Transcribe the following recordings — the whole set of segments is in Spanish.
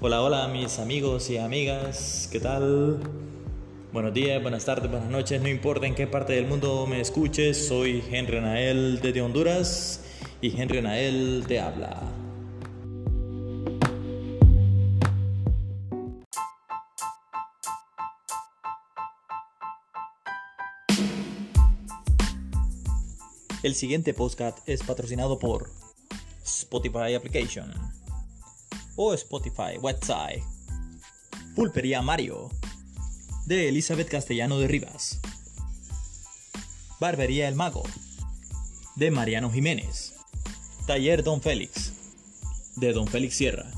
Hola, hola mis amigos y amigas, ¿qué tal? Buenos días, buenas tardes, buenas noches, no importa en qué parte del mundo me escuches, soy Henry Nael desde Honduras y Henry Nael te habla. El siguiente podcast es patrocinado por Spotify Application o Spotify Website. Pulpería Mario de Elizabeth Castellano de Rivas. Barbería El Mago de Mariano Jiménez. Taller Don Félix de Don Félix Sierra.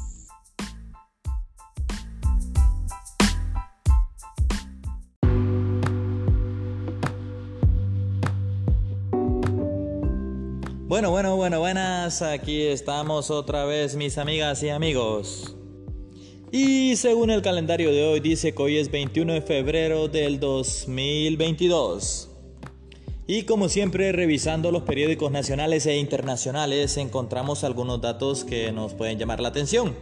Bueno, bueno, bueno, buenas. Aquí estamos otra vez, mis amigas y amigos. Y según el calendario de hoy, dice que hoy es 21 de febrero del 2022. Y como siempre, revisando los periódicos nacionales e internacionales, encontramos algunos datos que nos pueden llamar la atención.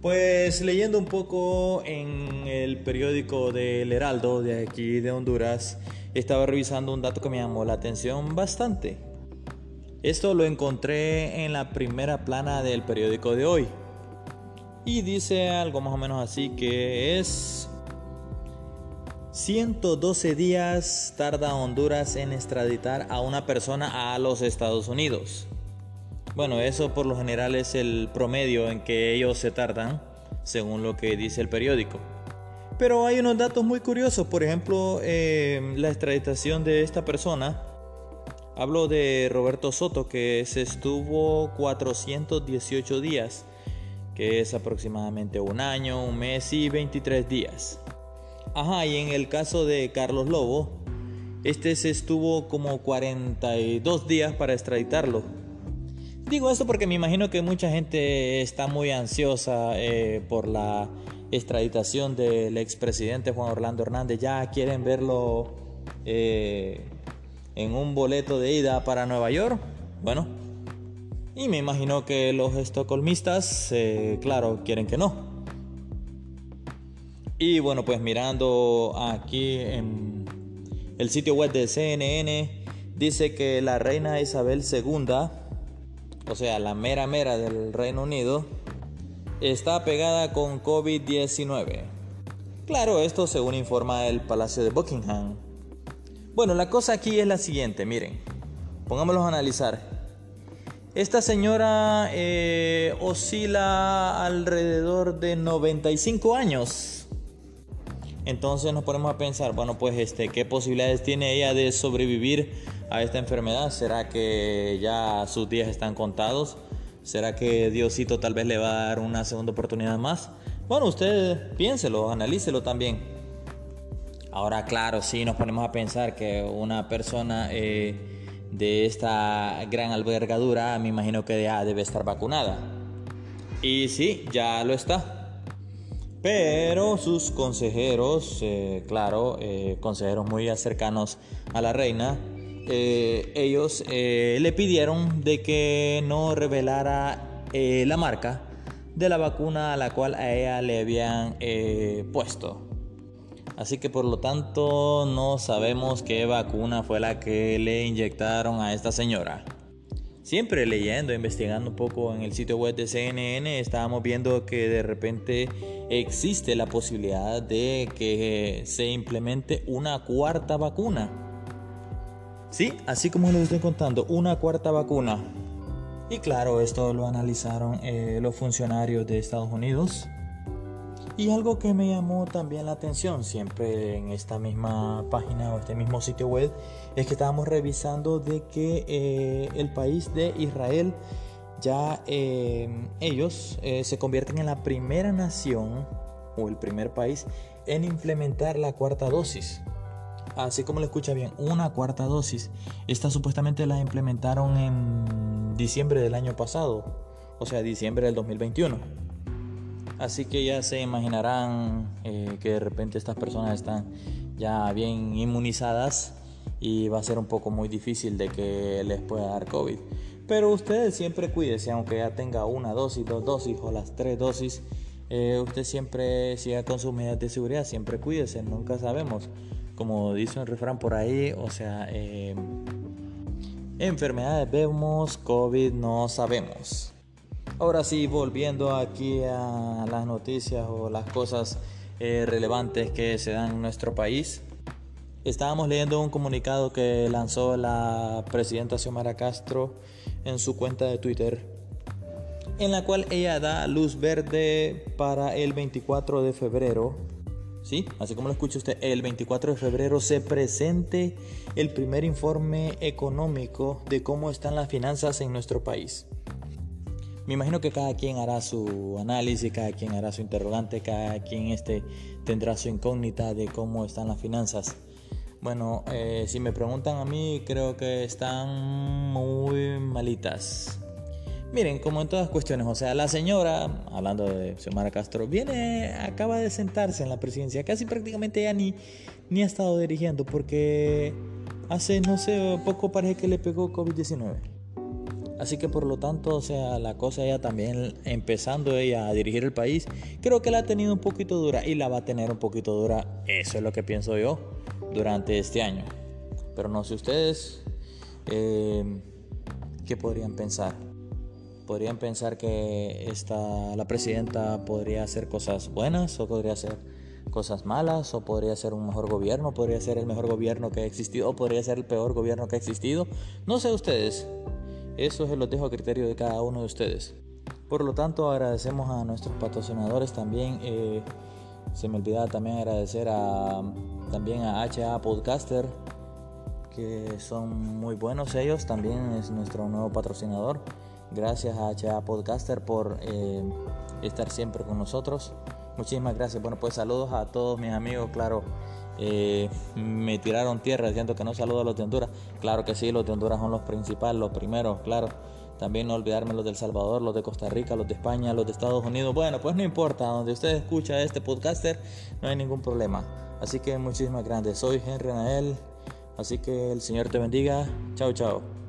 Pues leyendo un poco en el periódico del Heraldo de aquí de Honduras, estaba revisando un dato que me llamó la atención bastante. Esto lo encontré en la primera plana del periódico de hoy. Y dice algo más o menos así que es 112 días tarda Honduras en extraditar a una persona a los Estados Unidos. Bueno, eso por lo general es el promedio en que ellos se tardan, según lo que dice el periódico. Pero hay unos datos muy curiosos, por ejemplo, eh, la extraditación de esta persona Hablo de Roberto Soto, que se estuvo 418 días, que es aproximadamente un año, un mes y 23 días. Ajá, y en el caso de Carlos Lobo, este se estuvo como 42 días para extraditarlo. Digo esto porque me imagino que mucha gente está muy ansiosa eh, por la extraditación del expresidente Juan Orlando Hernández. Ya quieren verlo eh, en un boleto de ida para Nueva York. Bueno, y me imagino que los estocolmistas, eh, claro, quieren que no. Y bueno, pues mirando aquí en el sitio web de CNN, dice que la reina Isabel II, o sea, la mera mera del Reino Unido, está pegada con COVID-19. Claro, esto según informa el Palacio de Buckingham. Bueno, la cosa aquí es la siguiente, miren, pongámoslo a analizar. Esta señora eh, oscila alrededor de 95 años. Entonces nos ponemos a pensar, bueno, pues este, ¿qué posibilidades tiene ella de sobrevivir a esta enfermedad? ¿Será que ya sus días están contados? ¿Será que Diosito tal vez le va a dar una segunda oportunidad más? Bueno, usted piénselo, analícelo también. Ahora, claro, sí nos ponemos a pensar que una persona eh, de esta gran albergadura, me imagino que ya debe estar vacunada. Y sí, ya lo está. Pero sus consejeros, eh, claro, eh, consejeros muy cercanos a la reina, ellos le pidieron de que no revelara la marca de la vacuna a la cual a ella le habían puesto. Así que por lo tanto no sabemos qué vacuna fue la que le inyectaron a esta señora. Siempre leyendo, investigando un poco en el sitio web de CNN, estábamos viendo que de repente existe la posibilidad de que se implemente una cuarta vacuna. Sí, así como les estoy contando, una cuarta vacuna. Y claro, esto lo analizaron eh, los funcionarios de Estados Unidos y algo que me llamó también la atención siempre en esta misma página o este mismo sitio web es que estábamos revisando de que eh, el país de Israel ya eh, ellos eh, se convierten en la primera nación o el primer país en implementar la cuarta dosis. Así como lo escucha bien, una cuarta dosis. Esta supuestamente la implementaron en diciembre del año pasado, o sea, diciembre del 2021. Así que ya se imaginarán eh, que de repente estas personas están ya bien inmunizadas y va a ser un poco muy difícil de que les pueda dar COVID. Pero ustedes siempre cuídense, aunque ya tenga una dosis, dos dosis o las tres dosis, eh, usted siempre siga con sus medidas de seguridad, siempre cuídese, nunca sabemos. Como dice un refrán por ahí, o sea, eh, enfermedades vemos, COVID no sabemos. Ahora sí, volviendo aquí a las noticias o las cosas eh, relevantes que se dan en nuestro país. Estábamos leyendo un comunicado que lanzó la presidenta Xiomara Castro en su cuenta de Twitter en la cual ella da luz verde para el 24 de febrero. ¿Sí? Así como lo escucha usted, el 24 de febrero se presente el primer informe económico de cómo están las finanzas en nuestro país. Me imagino que cada quien hará su análisis, cada quien hará su interrogante, cada quien este, tendrá su incógnita de cómo están las finanzas. Bueno, eh, si me preguntan a mí, creo que están muy malitas. Miren, como en todas cuestiones, o sea, la señora, hablando de Xiomara Castro, viene, acaba de sentarse en la presidencia, casi prácticamente ya ni, ni ha estado dirigiendo, porque hace, no sé, poco parece que le pegó COVID-19. Así que por lo tanto, o sea, la cosa ya también empezando ella a dirigir el país, creo que la ha tenido un poquito dura y la va a tener un poquito dura, eso es lo que pienso yo, durante este año. Pero no sé ustedes, eh, ¿qué podrían pensar? podrían pensar que esta, la presidenta podría hacer cosas buenas o podría hacer cosas malas o podría ser un mejor gobierno, podría ser el mejor gobierno que ha existido o podría ser el peor gobierno que ha existido. No sé ustedes, eso se lo dejo a criterio de cada uno de ustedes. Por lo tanto, agradecemos a nuestros patrocinadores también. Eh, se me olvidaba también agradecer a, también a HA Podcaster, que son muy buenos ellos, también es nuestro nuevo patrocinador. Gracias a HA Podcaster por eh, estar siempre con nosotros. Muchísimas gracias. Bueno, pues saludos a todos mis amigos. Claro, eh, me tiraron tierra diciendo que no saludo a los de Honduras. Claro que sí, los de Honduras son los principales, los primeros, claro. También no olvidarme los del Salvador, los de Costa Rica, los de España, los de Estados Unidos. Bueno, pues no importa, donde usted escucha este podcaster, no hay ningún problema. Así que muchísimas gracias. Soy Henry Anael. Así que el Señor te bendiga. Chao, chao.